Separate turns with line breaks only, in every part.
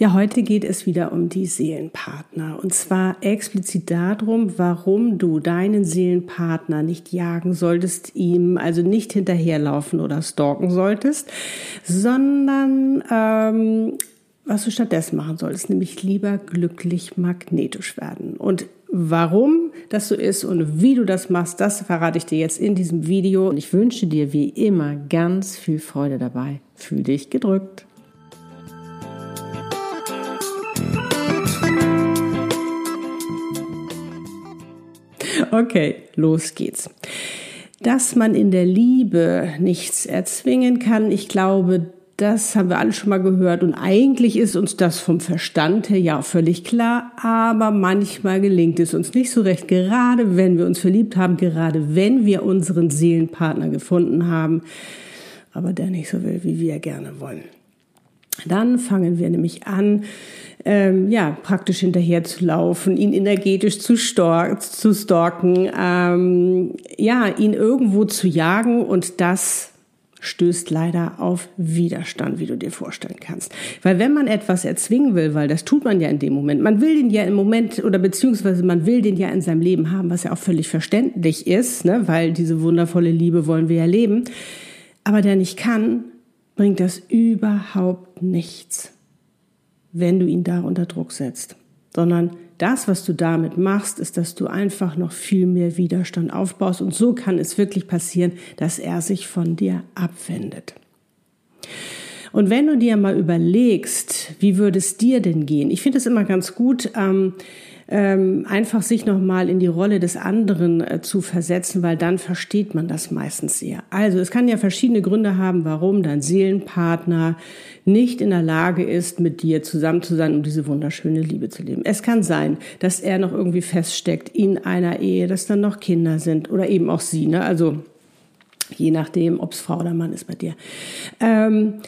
Ja, heute geht es wieder um die Seelenpartner. Und zwar explizit darum, warum du deinen Seelenpartner nicht jagen solltest, ihm also nicht hinterherlaufen oder stalken solltest, sondern ähm, was du stattdessen machen solltest, nämlich lieber glücklich magnetisch werden. Und warum das so ist und wie du das machst, das verrate ich dir jetzt in diesem Video. Und ich wünsche dir wie immer ganz viel Freude dabei. Fühl dich gedrückt. Okay, los geht's. Dass man in der Liebe nichts erzwingen kann, ich glaube, das haben wir alle schon mal gehört und eigentlich ist uns das vom Verstand her ja völlig klar, aber manchmal gelingt es uns nicht so recht, gerade wenn wir uns verliebt haben, gerade wenn wir unseren Seelenpartner gefunden haben, aber der nicht so will, wie wir gerne wollen. Dann fangen wir nämlich an, ähm, ja, praktisch hinterher zu laufen, ihn energetisch zu, stalk, zu stalken, ähm, ja, ihn irgendwo zu jagen und das stößt leider auf Widerstand, wie du dir vorstellen kannst. Weil wenn man etwas erzwingen will, weil das tut man ja in dem Moment, man will den ja im Moment oder beziehungsweise man will den ja in seinem Leben haben, was ja auch völlig verständlich ist, ne, weil diese wundervolle Liebe wollen wir ja leben, aber der nicht kann, bringt das überhaupt nichts wenn du ihn da unter Druck setzt, sondern das, was du damit machst, ist, dass du einfach noch viel mehr Widerstand aufbaust und so kann es wirklich passieren, dass er sich von dir abwendet. Und wenn du dir mal überlegst, wie würde es dir denn gehen? Ich finde es immer ganz gut, ähm, ähm, einfach sich nochmal in die Rolle des anderen äh, zu versetzen, weil dann versteht man das meistens eher. Also es kann ja verschiedene Gründe haben, warum dein Seelenpartner nicht in der Lage ist, mit dir zusammen zu sein, um diese wunderschöne Liebe zu leben. Es kann sein, dass er noch irgendwie feststeckt in einer Ehe, dass dann noch Kinder sind oder eben auch sie, ne? also je nachdem, ob es Frau oder Mann ist bei dir. Ähm,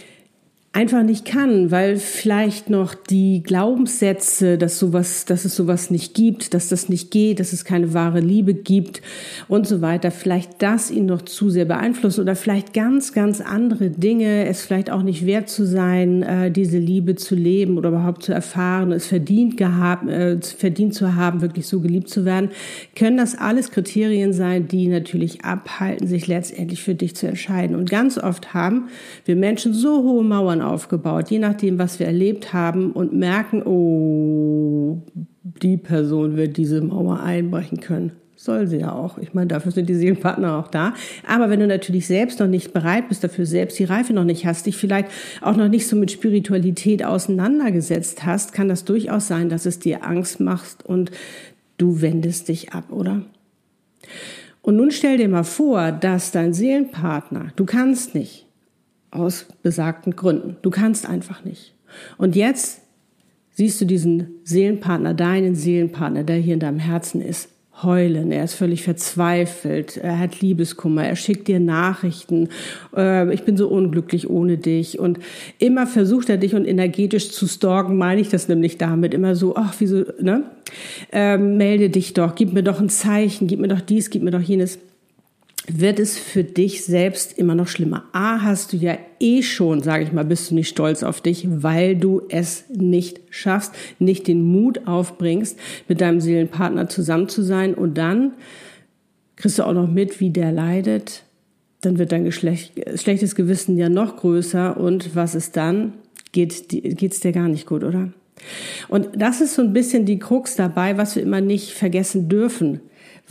einfach nicht kann, weil vielleicht noch die Glaubenssätze, dass sowas, dass es sowas nicht gibt, dass das nicht geht, dass es keine wahre Liebe gibt und so weiter, vielleicht das ihn noch zu sehr beeinflussen oder vielleicht ganz, ganz andere Dinge, es vielleicht auch nicht wert zu sein, äh, diese Liebe zu leben oder überhaupt zu erfahren, es verdient gehabt, äh, verdient zu haben, wirklich so geliebt zu werden, können das alles Kriterien sein, die natürlich abhalten, sich letztendlich für dich zu entscheiden. Und ganz oft haben wir Menschen so hohe Mauern aufgebaut, je nachdem, was wir erlebt haben und merken, oh, die Person wird diese Mauer einbrechen können. Soll sie ja auch. Ich meine, dafür sind die Seelenpartner auch da. Aber wenn du natürlich selbst noch nicht bereit bist, dafür selbst die Reife noch nicht hast, dich vielleicht auch noch nicht so mit Spiritualität auseinandergesetzt hast, kann das durchaus sein, dass es dir Angst macht und du wendest dich ab, oder? Und nun stell dir mal vor, dass dein Seelenpartner, du kannst nicht, aus besagten Gründen. Du kannst einfach nicht. Und jetzt siehst du diesen Seelenpartner, deinen Seelenpartner, der hier in deinem Herzen ist, heulen. Er ist völlig verzweifelt. Er hat Liebeskummer. Er schickt dir Nachrichten. Äh, ich bin so unglücklich ohne dich. Und immer versucht er dich und energetisch zu stalken, meine ich das nämlich damit. Immer so, ach, wieso, ne? Ähm, melde dich doch, gib mir doch ein Zeichen, gib mir doch dies, gib mir doch jenes wird es für dich selbst immer noch schlimmer. A, hast du ja eh schon, sage ich mal, bist du nicht stolz auf dich, weil du es nicht schaffst, nicht den Mut aufbringst, mit deinem Seelenpartner zusammen zu sein und dann kriegst du auch noch mit, wie der leidet. Dann wird dein Geschlecht, schlechtes Gewissen ja noch größer und was ist dann? Geht geht's dir gar nicht gut, oder? Und das ist so ein bisschen die Krux dabei, was wir immer nicht vergessen dürfen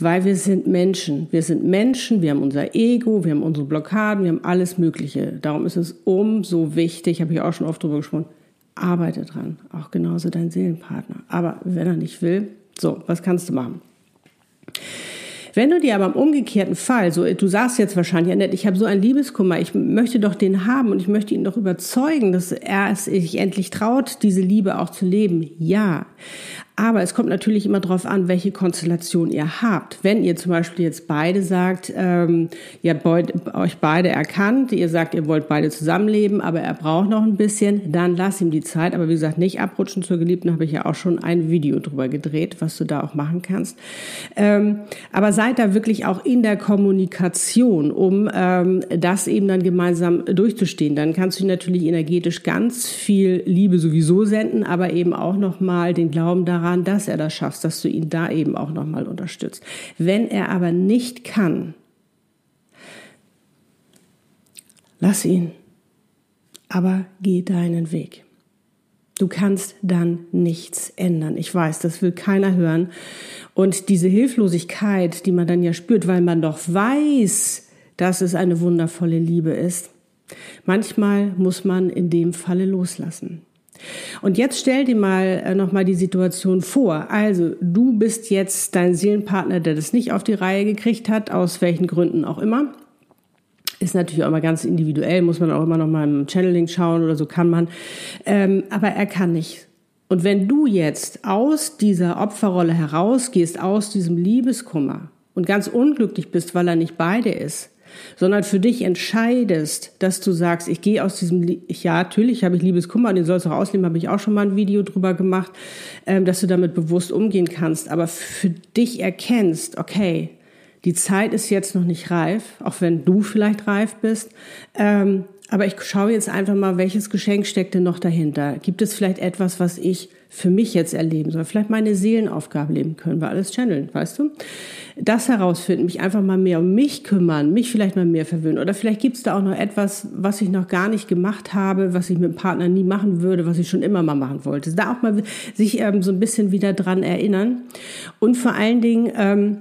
weil wir sind Menschen. Wir sind Menschen, wir haben unser Ego, wir haben unsere Blockaden, wir haben alles Mögliche. Darum ist es umso wichtig, habe ich auch schon oft drüber gesprochen, arbeite dran. Auch genauso dein Seelenpartner. Aber wenn er nicht will, so, was kannst du machen? Wenn du dir aber im umgekehrten Fall, so du sagst jetzt wahrscheinlich, Annette, ich habe so einen Liebeskummer, ich möchte doch den haben und ich möchte ihn doch überzeugen, dass er es sich endlich traut, diese Liebe auch zu leben. Ja, aber es kommt natürlich immer darauf an, welche Konstellation ihr habt. Wenn ihr zum Beispiel jetzt beide sagt, ähm, ihr habt euch beide erkannt, ihr sagt, ihr wollt beide zusammenleben, aber er braucht noch ein bisschen, dann lass ihm die Zeit. Aber wie gesagt, nicht abrutschen zur Geliebten, habe ich ja auch schon ein Video drüber gedreht, was du da auch machen kannst. Ähm, aber seid da wirklich auch in der Kommunikation, um ähm, das eben dann gemeinsam durchzustehen. Dann kannst du natürlich energetisch ganz viel Liebe sowieso senden, aber eben auch nochmal den Glauben daran, daran, dass er das schafft, dass du ihn da eben auch nochmal unterstützt. Wenn er aber nicht kann, lass ihn, aber geh deinen Weg. Du kannst dann nichts ändern. Ich weiß, das will keiner hören. Und diese Hilflosigkeit, die man dann ja spürt, weil man doch weiß, dass es eine wundervolle Liebe ist, manchmal muss man in dem Falle loslassen. Und jetzt stell dir mal äh, nochmal die Situation vor. Also du bist jetzt dein Seelenpartner, der das nicht auf die Reihe gekriegt hat, aus welchen Gründen auch immer. Ist natürlich auch immer ganz individuell, muss man auch immer noch mal im Channeling schauen oder so kann man. Ähm, aber er kann nicht. Und wenn du jetzt aus dieser Opferrolle herausgehst, aus diesem Liebeskummer und ganz unglücklich bist, weil er nicht beide ist, sondern für dich entscheidest, dass du sagst, ich gehe aus diesem, ja, natürlich habe ich Liebeskummer, den sollst du auch ausleben, habe ich auch schon mal ein Video drüber gemacht, ähm, dass du damit bewusst umgehen kannst, aber für dich erkennst, okay, die Zeit ist jetzt noch nicht reif, auch wenn du vielleicht reif bist. Ähm, aber ich schaue jetzt einfach mal, welches Geschenk steckt denn noch dahinter? Gibt es vielleicht etwas, was ich für mich jetzt erleben soll? Vielleicht meine Seelenaufgabe leben können wir alles channeln, weißt du? Das herausfinden, mich einfach mal mehr um mich kümmern, mich vielleicht mal mehr verwöhnen. Oder vielleicht gibt es da auch noch etwas, was ich noch gar nicht gemacht habe, was ich mit dem Partner nie machen würde, was ich schon immer mal machen wollte. Da auch mal sich ähm, so ein bisschen wieder dran erinnern. Und vor allen Dingen, ähm,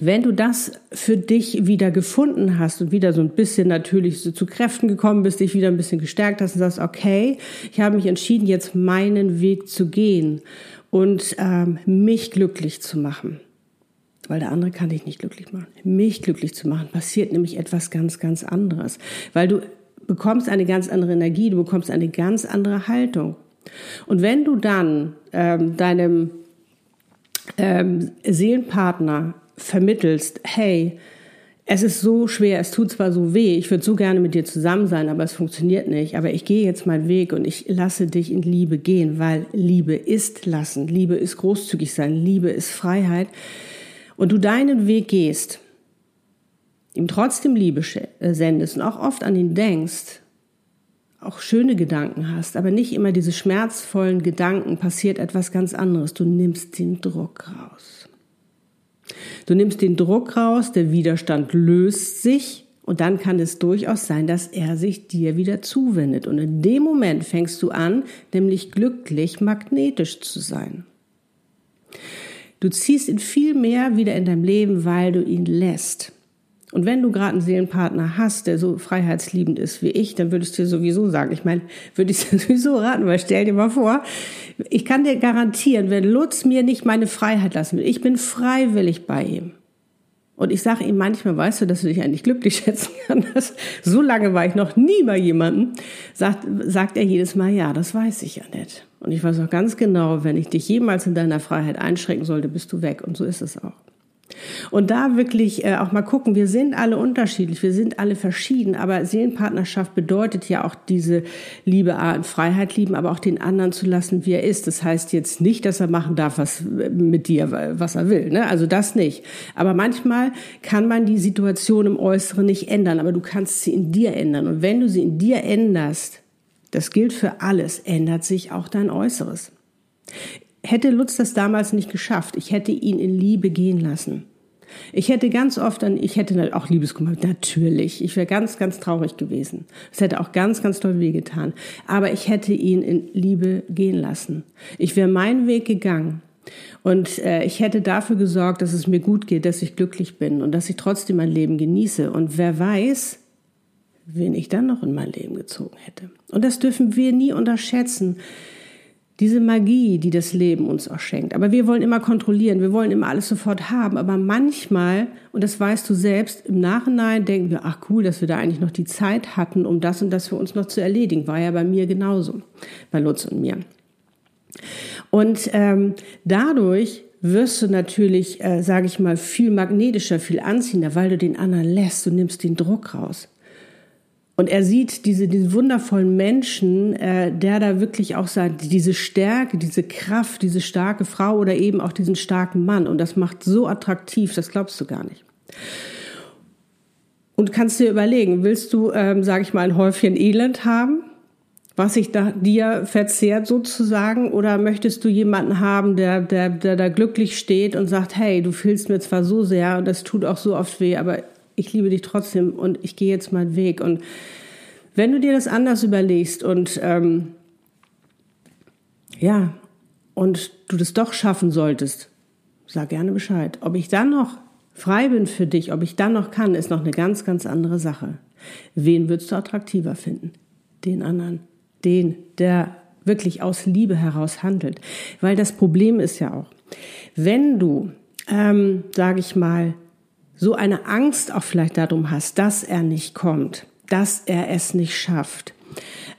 wenn du das für dich wieder gefunden hast und wieder so ein bisschen natürlich so zu Kräften gekommen bist, dich wieder ein bisschen gestärkt hast und sagst, okay, ich habe mich entschieden, jetzt meinen Weg zu gehen und ähm, mich glücklich zu machen. Weil der andere kann dich nicht glücklich machen. Mich glücklich zu machen, passiert nämlich etwas ganz, ganz anderes. Weil du bekommst eine ganz andere Energie, du bekommst eine ganz andere Haltung. Und wenn du dann ähm, deinem ähm, Seelenpartner vermittelst, hey, es ist so schwer, es tut zwar so weh, ich würde so gerne mit dir zusammen sein, aber es funktioniert nicht. Aber ich gehe jetzt meinen Weg und ich lasse dich in Liebe gehen, weil Liebe ist lassen, Liebe ist großzügig sein, Liebe ist Freiheit. Und du deinen Weg gehst, ihm trotzdem Liebe äh, sendest und auch oft an ihn denkst, auch schöne Gedanken hast, aber nicht immer diese schmerzvollen Gedanken, passiert etwas ganz anderes. Du nimmst den Druck raus. Du nimmst den Druck raus, der Widerstand löst sich und dann kann es durchaus sein, dass er sich dir wieder zuwendet. Und in dem Moment fängst du an, nämlich glücklich magnetisch zu sein. Du ziehst ihn viel mehr wieder in dein Leben, weil du ihn lässt. Und wenn du gerade einen Seelenpartner hast, der so freiheitsliebend ist wie ich, dann würdest du dir sowieso sagen, ich meine, würde ich dir sowieso raten, weil stell dir mal vor, ich kann dir garantieren, wenn Lutz mir nicht meine Freiheit lassen will, ich bin freiwillig bei ihm. Und ich sage ihm manchmal, weißt du, dass du dich eigentlich glücklich schätzen kannst. So lange war ich noch nie bei jemandem. Sagt, sagt er jedes Mal, ja, das weiß ich ja nicht. Und ich weiß auch ganz genau, wenn ich dich jemals in deiner Freiheit einschränken sollte, bist du weg. Und so ist es auch. Und da wirklich äh, auch mal gucken, wir sind alle unterschiedlich, wir sind alle verschieden, aber Seelenpartnerschaft bedeutet ja auch diese Liebe in Freiheit lieben, aber auch den anderen zu lassen, wie er ist. Das heißt jetzt nicht, dass er machen darf, was mit dir, was er will. Ne? Also das nicht. Aber manchmal kann man die Situation im Äußeren nicht ändern, aber du kannst sie in dir ändern. Und wenn du sie in dir änderst, das gilt für alles, ändert sich auch dein Äußeres. Hätte Lutz das damals nicht geschafft, ich hätte ihn in Liebe gehen lassen. Ich hätte ganz oft an, ich hätte auch Liebeskummer, natürlich. Ich wäre ganz, ganz traurig gewesen. Es hätte auch ganz, ganz toll wehgetan. Aber ich hätte ihn in Liebe gehen lassen. Ich wäre meinen Weg gegangen. Und äh, ich hätte dafür gesorgt, dass es mir gut geht, dass ich glücklich bin und dass ich trotzdem mein Leben genieße. Und wer weiß, wen ich dann noch in mein Leben gezogen hätte. Und das dürfen wir nie unterschätzen. Diese Magie, die das Leben uns auch schenkt. Aber wir wollen immer kontrollieren, wir wollen immer alles sofort haben. Aber manchmal, und das weißt du selbst, im Nachhinein denken wir, ach cool, dass wir da eigentlich noch die Zeit hatten, um das und das für uns noch zu erledigen. War ja bei mir genauso, bei Lutz und mir. Und ähm, dadurch wirst du natürlich, äh, sage ich mal, viel magnetischer, viel anziehender, weil du den anderen lässt, du nimmst den Druck raus. Und er sieht diese, diesen wundervollen Menschen, äh, der da wirklich auch sagt, diese Stärke, diese Kraft, diese starke Frau oder eben auch diesen starken Mann. Und das macht so attraktiv, das glaubst du gar nicht. Und kannst dir überlegen, willst du, ähm, sage ich mal, ein Häufchen Elend haben, was sich da dir verzehrt sozusagen, oder möchtest du jemanden haben, der, der, der da glücklich steht und sagt, hey, du fühlst mir zwar so sehr und das tut auch so oft weh, aber ich liebe dich trotzdem und ich gehe jetzt meinen Weg. Und wenn du dir das anders überlegst und ähm, ja, und du das doch schaffen solltest, sag gerne Bescheid. Ob ich dann noch frei bin für dich, ob ich dann noch kann, ist noch eine ganz, ganz andere Sache. Wen würdest du attraktiver finden? Den anderen. Den, der wirklich aus Liebe heraus handelt. Weil das Problem ist ja auch, wenn du, ähm, sage ich mal, so eine Angst auch vielleicht darum hast, dass er nicht kommt, dass er es nicht schafft,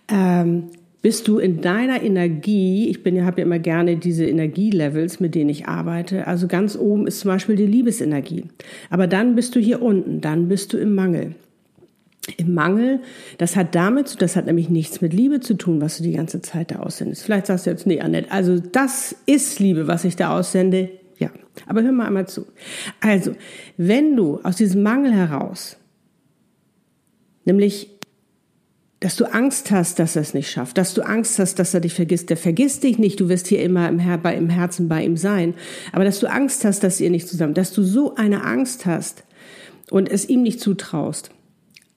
ähm, bist du in deiner Energie, ich bin ja, habe ja immer gerne diese Energielevels, mit denen ich arbeite. Also ganz oben ist zum Beispiel die Liebesenergie. Aber dann bist du hier unten, dann bist du im Mangel. Im Mangel, das hat damit, das hat nämlich nichts mit Liebe zu tun, was du die ganze Zeit da aussendest. Vielleicht sagst du jetzt, nee, Annette, also das ist Liebe, was ich da aussende. Ja, aber hör mal einmal zu. Also, wenn du aus diesem Mangel heraus, nämlich, dass du Angst hast, dass er es nicht schafft, dass du Angst hast, dass er dich vergisst, der vergisst dich nicht, du wirst hier immer im, Her bei, im Herzen bei ihm sein, aber dass du Angst hast, dass ihr nicht zusammen, dass du so eine Angst hast und es ihm nicht zutraust,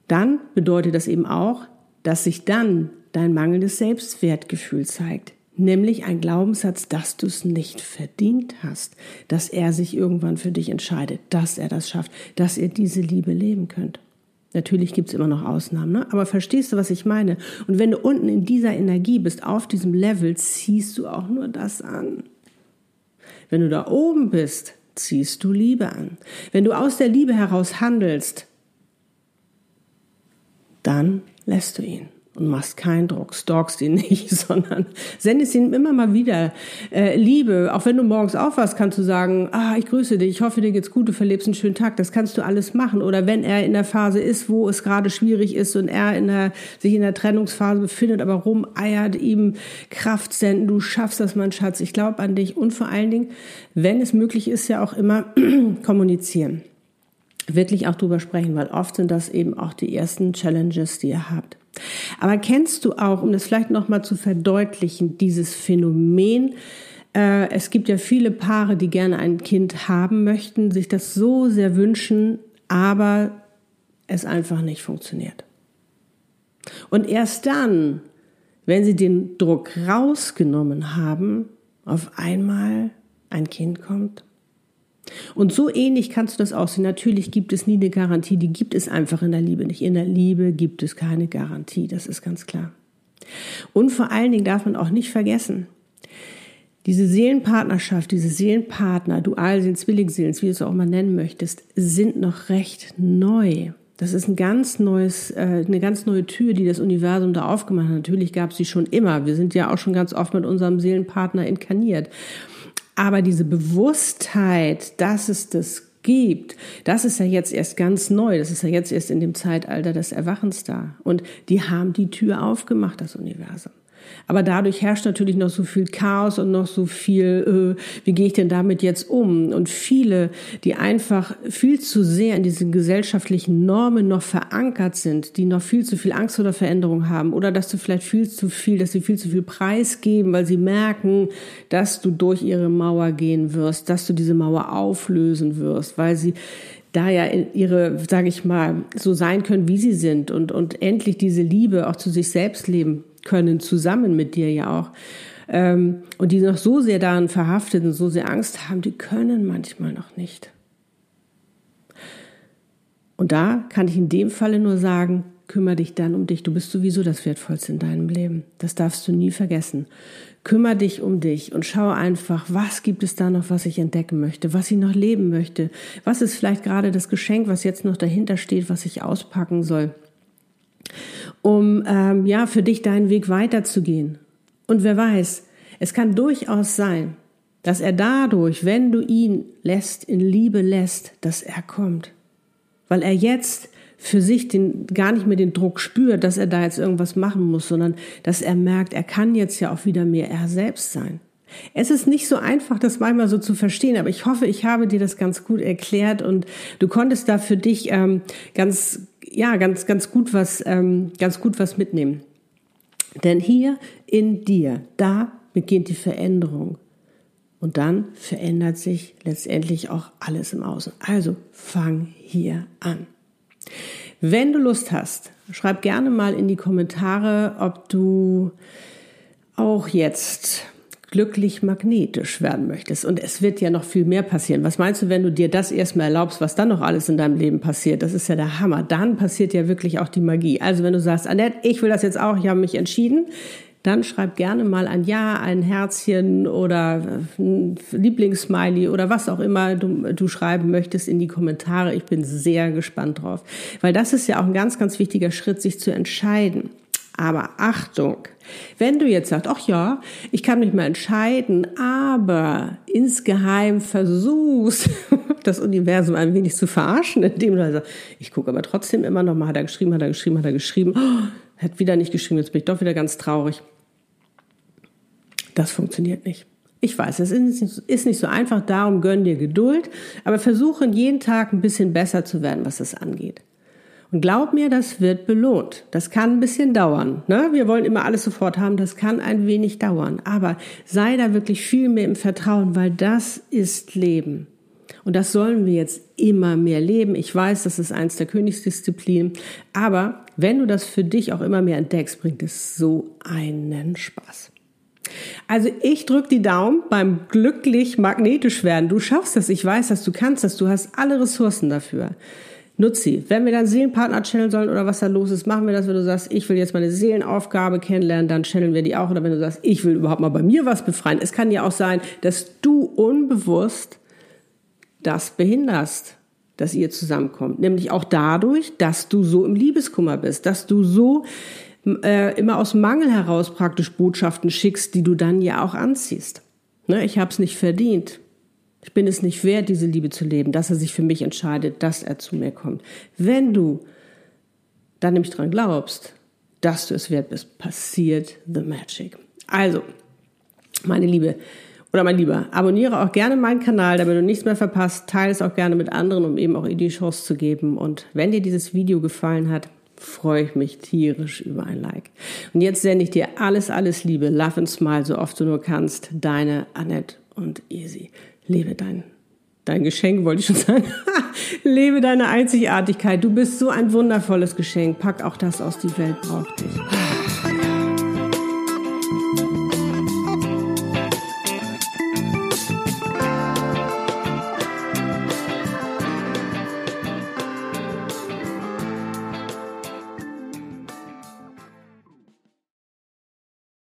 dann bedeutet das eben auch, dass sich dann dein mangelndes Selbstwertgefühl zeigt nämlich ein Glaubenssatz, dass du es nicht verdient hast, dass er sich irgendwann für dich entscheidet, dass er das schafft, dass ihr diese Liebe leben könnt. Natürlich gibt's immer noch Ausnahmen, ne? aber verstehst du, was ich meine? Und wenn du unten in dieser Energie bist, auf diesem Level, ziehst du auch nur das an. Wenn du da oben bist, ziehst du Liebe an. Wenn du aus der Liebe heraus handelst, dann lässt du ihn und machst keinen Druck, stalkst ihn nicht, sondern sendest ihm immer mal wieder äh, Liebe. Auch wenn du morgens aufwachst, kannst du sagen, ah, ich grüße dich, ich hoffe, dir geht's gut, du verlebst einen schönen Tag. Das kannst du alles machen. Oder wenn er in der Phase ist, wo es gerade schwierig ist und er in der, sich in der Trennungsphase befindet, aber rumeiert, ihm Kraft senden, du schaffst das, mein Schatz, ich glaube an dich. Und vor allen Dingen, wenn es möglich ist, ja auch immer kommunizieren. Wirklich auch drüber sprechen, weil oft sind das eben auch die ersten Challenges, die ihr habt. Aber kennst du auch, um das vielleicht nochmal zu verdeutlichen, dieses Phänomen, äh, es gibt ja viele Paare, die gerne ein Kind haben möchten, sich das so sehr wünschen, aber es einfach nicht funktioniert. Und erst dann, wenn sie den Druck rausgenommen haben, auf einmal ein Kind kommt und so ähnlich kannst du das aussehen. Natürlich gibt es nie eine Garantie, die gibt es einfach in der Liebe nicht. In der Liebe gibt es keine Garantie, das ist ganz klar. Und vor allen Dingen darf man auch nicht vergessen, diese Seelenpartnerschaft, diese Seelenpartner, Dualseelen, Zwillingsseelen, wie du es auch mal nennen möchtest, sind noch recht neu. Das ist ein ganz neues, äh, eine ganz neue Tür, die das Universum da aufgemacht hat. Natürlich gab es sie schon immer. Wir sind ja auch schon ganz oft mit unserem Seelenpartner inkarniert. Aber diese Bewusstheit, dass es das gibt, das ist ja jetzt erst ganz neu. Das ist ja jetzt erst in dem Zeitalter des Erwachens da. Und die haben die Tür aufgemacht, das Universum. Aber dadurch herrscht natürlich noch so viel Chaos und noch so viel, äh, wie gehe ich denn damit jetzt um? Und viele, die einfach viel zu sehr in diesen gesellschaftlichen Normen noch verankert sind, die noch viel zu viel Angst oder Veränderung haben oder dass du vielleicht viel zu viel, dass sie viel zu viel Preis geben, weil sie merken, dass du durch ihre Mauer gehen wirst, dass du diese Mauer auflösen wirst, weil sie da ja ihre, sage ich mal, so sein können, wie sie sind und, und endlich diese Liebe auch zu sich selbst leben können, zusammen mit dir ja auch. Ähm, und die noch so sehr daran verhaftet und so sehr Angst haben, die können manchmal noch nicht. Und da kann ich in dem Falle nur sagen, kümmere dich dann um dich. Du bist sowieso das Wertvollste in deinem Leben. Das darfst du nie vergessen. Kümmere dich um dich und schau einfach, was gibt es da noch, was ich entdecken möchte, was ich noch leben möchte. Was ist vielleicht gerade das Geschenk, was jetzt noch dahinter steht, was ich auspacken soll, um ähm, ja für dich deinen Weg weiterzugehen. Und wer weiß, es kann durchaus sein, dass er dadurch, wenn du ihn lässt, in Liebe lässt, dass er kommt. Weil er jetzt für sich den, gar nicht mehr den Druck spürt, dass er da jetzt irgendwas machen muss, sondern dass er merkt, er kann jetzt ja auch wieder mehr er selbst sein. Es ist nicht so einfach, das manchmal so zu verstehen, aber ich hoffe, ich habe dir das ganz gut erklärt und du konntest da für dich ähm, ganz, ja, ganz, ganz gut was, ähm, ganz gut was mitnehmen. Denn hier in dir, da beginnt die Veränderung. Und dann verändert sich letztendlich auch alles im Außen. Also fang hier an. Wenn du Lust hast, schreib gerne mal in die Kommentare, ob du auch jetzt glücklich magnetisch werden möchtest. Und es wird ja noch viel mehr passieren. Was meinst du, wenn du dir das erstmal erlaubst, was dann noch alles in deinem Leben passiert? Das ist ja der Hammer. Dann passiert ja wirklich auch die Magie. Also wenn du sagst, Annette, ich will das jetzt auch, ich habe mich entschieden, dann schreib gerne mal ein Ja, ein Herzchen oder ein Lieblingssmiley oder was auch immer du, du schreiben möchtest in die Kommentare. Ich bin sehr gespannt drauf, weil das ist ja auch ein ganz, ganz wichtiger Schritt, sich zu entscheiden. Aber Achtung, wenn du jetzt sagst, ach ja, ich kann mich mal entscheiden, aber insgeheim versuchst, das Universum ein wenig zu verarschen, indem du sagst, ich gucke aber trotzdem immer noch mal, hat er geschrieben, hat er geschrieben, hat er geschrieben, oh, hat wieder nicht geschrieben, jetzt bin ich doch wieder ganz traurig. Das funktioniert nicht. Ich weiß, es ist nicht so einfach, darum gönn dir Geduld, aber versuche jeden Tag ein bisschen besser zu werden, was das angeht. Und glaub mir, das wird belohnt. Das kann ein bisschen dauern. Ne? Wir wollen immer alles sofort haben, das kann ein wenig dauern. Aber sei da wirklich viel mehr im Vertrauen, weil das ist Leben. Und das sollen wir jetzt immer mehr leben. Ich weiß, das ist eins der Königsdisziplinen. Aber wenn du das für dich auch immer mehr entdeckst, bringt es so einen Spaß. Also ich drücke die Daumen beim glücklich magnetisch werden. Du schaffst das, ich weiß dass du kannst das, du hast alle Ressourcen dafür. Nutz sie. Wenn wir dann Seelenpartner channeln sollen oder was da los ist, machen wir das, wenn du sagst, ich will jetzt meine Seelenaufgabe kennenlernen, dann channeln wir die auch. Oder wenn du sagst, ich will überhaupt mal bei mir was befreien. Es kann ja auch sein, dass du unbewusst das behinderst, dass ihr zusammenkommt. Nämlich auch dadurch, dass du so im Liebeskummer bist, dass du so äh, immer aus Mangel heraus praktisch Botschaften schickst, die du dann ja auch anziehst. Ne, ich habe es nicht verdient. Ich bin es nicht wert, diese Liebe zu leben, dass er sich für mich entscheidet, dass er zu mir kommt. Wenn du dann nämlich dran glaubst, dass du es wert bist, passiert the magic. Also, meine Liebe oder mein Lieber, abonniere auch gerne meinen Kanal, damit du nichts mehr verpasst. Teile es auch gerne mit anderen, um eben auch ihr die Chance zu geben. Und wenn dir dieses Video gefallen hat, freue ich mich tierisch über ein Like. Und jetzt sende ich dir alles, alles Liebe, Love and Smile, so oft du nur kannst. Deine Annette und Easy. Lebe dein, dein Geschenk, wollte ich schon sagen. Lebe deine Einzigartigkeit. Du bist so ein wundervolles Geschenk. Pack auch das aus, die Welt braucht dich.